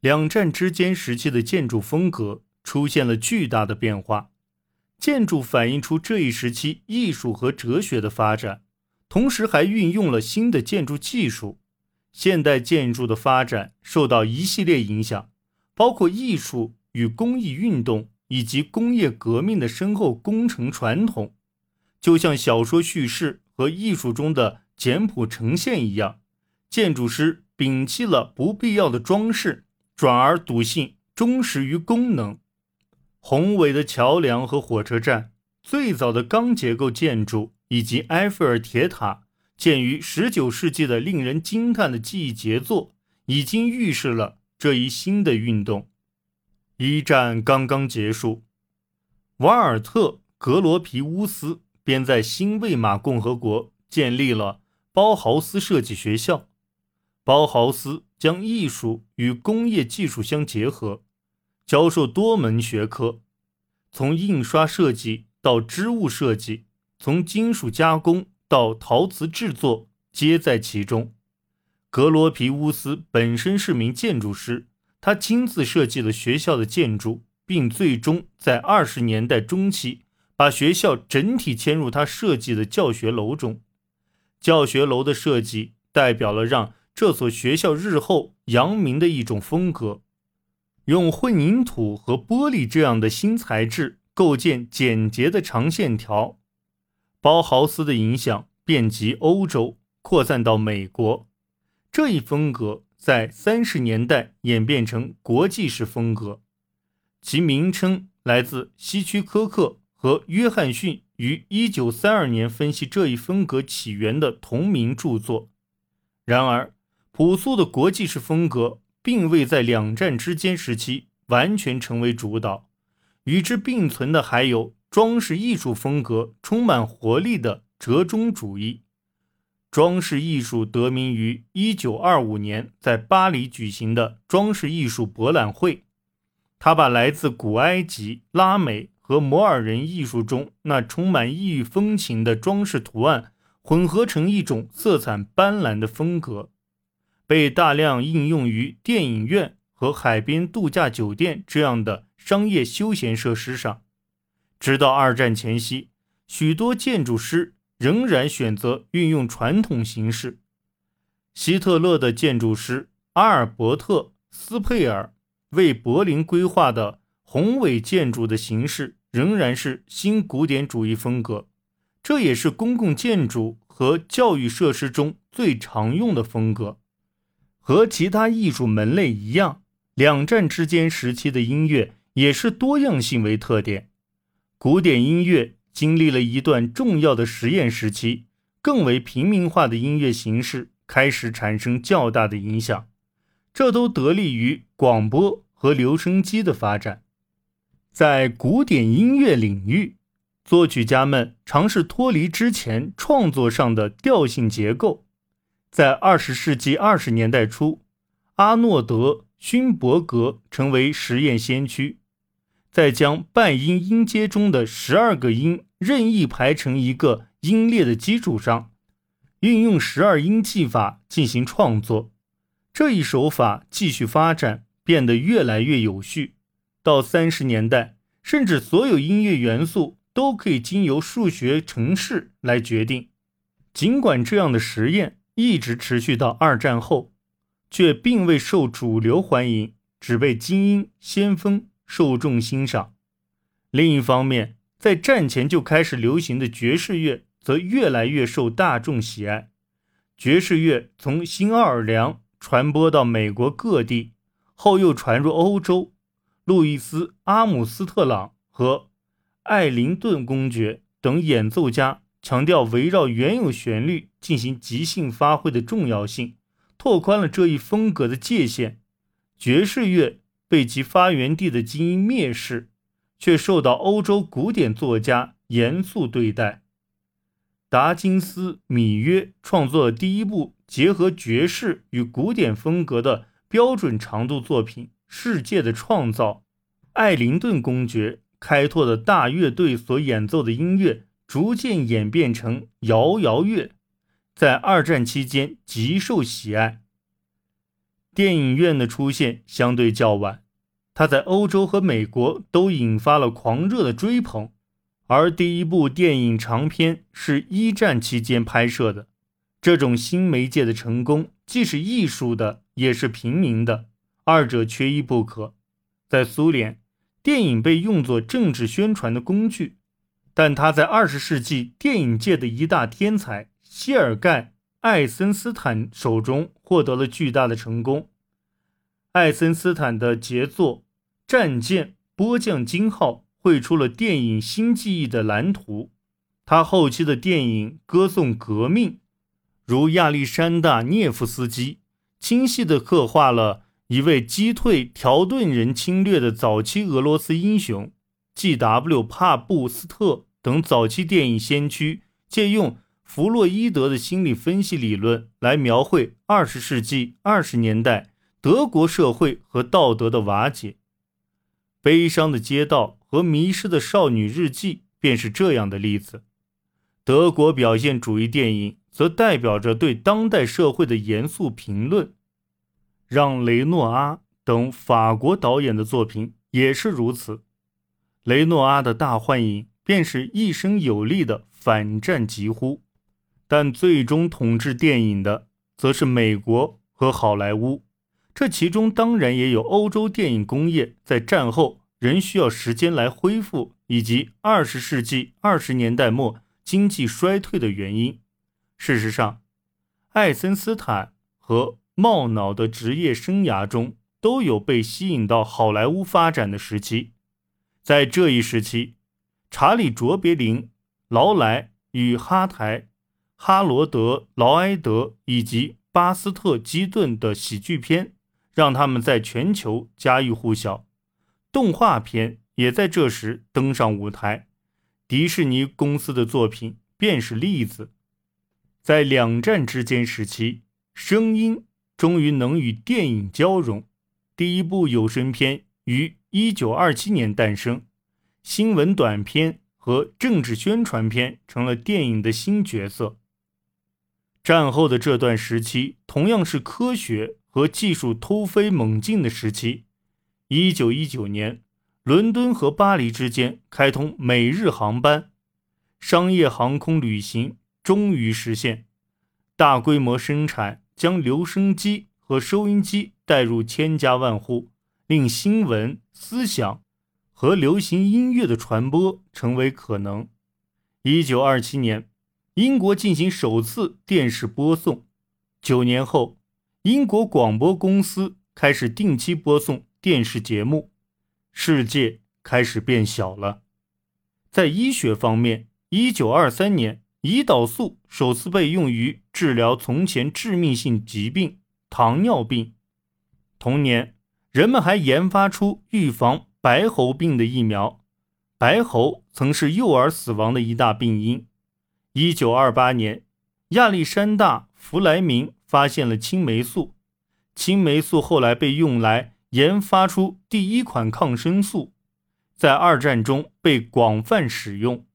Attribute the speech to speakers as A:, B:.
A: 两战之间时期的建筑风格出现了巨大的变化，建筑反映出这一时期艺术和哲学的发展，同时还运用了新的建筑技术。现代建筑的发展受到一系列影响，包括艺术与工艺运动以及工业革命的深厚工程传统。就像小说叙事和艺术中的简朴呈现一样，建筑师摒弃了不必要的装饰。转而笃信忠实于功能，宏伟的桥梁和火车站，最早的钢结构建筑以及埃菲尔铁塔，建于十九世纪的令人惊叹的技艺杰作，已经预示了这一新的运动。一战刚刚结束，瓦尔特·格罗皮乌斯便在新魏玛共和国建立了包豪斯设计学校。包豪斯将艺术与工业技术相结合，教授多门学科，从印刷设计到织物设计，从金属加工到陶瓷制作，皆在其中。格罗皮乌斯本身是名建筑师，他亲自设计了学校的建筑，并最终在二十年代中期把学校整体迁入他设计的教学楼中。教学楼的设计代表了让。这所学校日后扬名的一种风格，用混凝土和玻璃这样的新材质构建简洁的长线条。包豪斯的影响遍及欧洲，扩散到美国。这一风格在三十年代演变成国际式风格，其名称来自希区柯克和约翰逊于一九三二年分析这一风格起源的同名著作。然而。朴素的国际式风格并未在两战之间时期完全成为主导，与之并存的还有装饰艺术风格充满活力的折中主义。装饰艺术得名于1925年在巴黎举行的装饰艺术博览会，他把来自古埃及、拉美和摩尔人艺术中那充满异域风情的装饰图案混合成一种色彩斑斓的风格。被大量应用于电影院和海边度假酒店这样的商业休闲设施上。直到二战前夕，许多建筑师仍然选择运用传统形式。希特勒的建筑师阿尔伯特·斯佩尔为柏林规划的宏伟建筑的形式仍然是新古典主义风格，这也是公共建筑和教育设施中最常用的风格。和其他艺术门类一样，两战之间时期的音乐也是多样性为特点。古典音乐经历了一段重要的实验时期，更为平民化的音乐形式开始产生较大的影响，这都得力于广播和留声机的发展。在古典音乐领域，作曲家们尝试脱离之前创作上的调性结构。在二十世纪二十年代初，阿诺德·勋伯格成为实验先驱，在将半音音阶中的十二个音任意排成一个音列的基础上，运用十二音技法进行创作。这一手法继续发展，变得越来越有序。到三十年代，甚至所有音乐元素都可以经由数学程式来决定。尽管这样的实验，一直持续到二战后，却并未受主流欢迎，只被精英、先锋受众欣赏。另一方面，在战前就开始流行的爵士乐则越来越受大众喜爱。爵士乐从新奥尔良传播到美国各地，后又传入欧洲。路易斯·阿姆斯特朗和艾灵顿公爵等演奏家。强调围绕原有旋律进行即兴发挥的重要性，拓宽了这一风格的界限。爵士乐被其发源地的精英蔑视，却受到欧洲古典作家严肃对待。达金斯·米约创作了第一部结合爵士与古典风格的标准长度作品《世界的创造》。艾灵顿公爵开拓的大乐队所演奏的音乐。逐渐演变成摇摇乐，在二战期间极受喜爱。电影院的出现相对较晚，它在欧洲和美国都引发了狂热的追捧。而第一部电影长片是一战期间拍摄的，这种新媒介的成功既是艺术的，也是平民的，二者缺一不可。在苏联，电影被用作政治宣传的工具，但他在二十世纪电影界的一大天才谢尔盖·艾森斯坦手中获得了巨大的成功。艾森斯坦的杰作《战舰波将金号》。绘出了电影新记忆的蓝图。他后期的电影歌颂革命，如亚历山大·涅夫斯基，清晰地刻画了一位击退条顿人侵略的早期俄罗斯英雄。G.W. 帕布斯特等早期电影先驱借用弗洛伊德的心理分析理论来描绘二十世纪二十年代德国社会和道德的瓦解。悲伤的街道。和迷失的少女日记便是这样的例子。德国表现主义电影则代表着对当代社会的严肃评论。让·雷诺阿等法国导演的作品也是如此。雷诺阿的大幻影便是一生有力的反战疾呼。但最终统治电影的则是美国和好莱坞。这其中当然也有欧洲电影工业在战后。仍需要时间来恢复，以及二十世纪二十年代末经济衰退的原因。事实上，艾森斯坦和茂脑的职业生涯中都有被吸引到好莱坞发展的时期。在这一时期，查理·卓别林、劳莱与哈台、哈罗德·劳埃德以及巴斯特·基顿的喜剧片，让他们在全球家喻户晓。动画片也在这时登上舞台，迪士尼公司的作品便是例子。在两战之间时期，声音终于能与电影交融。第一部有声片于1927年诞生，新闻短片和政治宣传片成了电影的新角色。战后的这段时期同样是科学和技术突飞猛进的时期。一九一九年，伦敦和巴黎之间开通每日航班，商业航空旅行终于实现。大规模生产将留声机和收音机带入千家万户，令新闻、思想和流行音乐的传播成为可能。一九二七年，英国进行首次电视播送。九年后，英国广播公司开始定期播送。电视节目，世界开始变小了。在医学方面，一九二三年，胰岛素首次被用于治疗从前致命性疾病糖尿病。同年，人们还研发出预防白喉病的疫苗。白喉曾是幼儿死亡的一大病因。一九二八年，亚历山大·弗莱明发现了青霉素。青霉素后来被用来。研发出第一款抗生素，在二战中被广泛使用。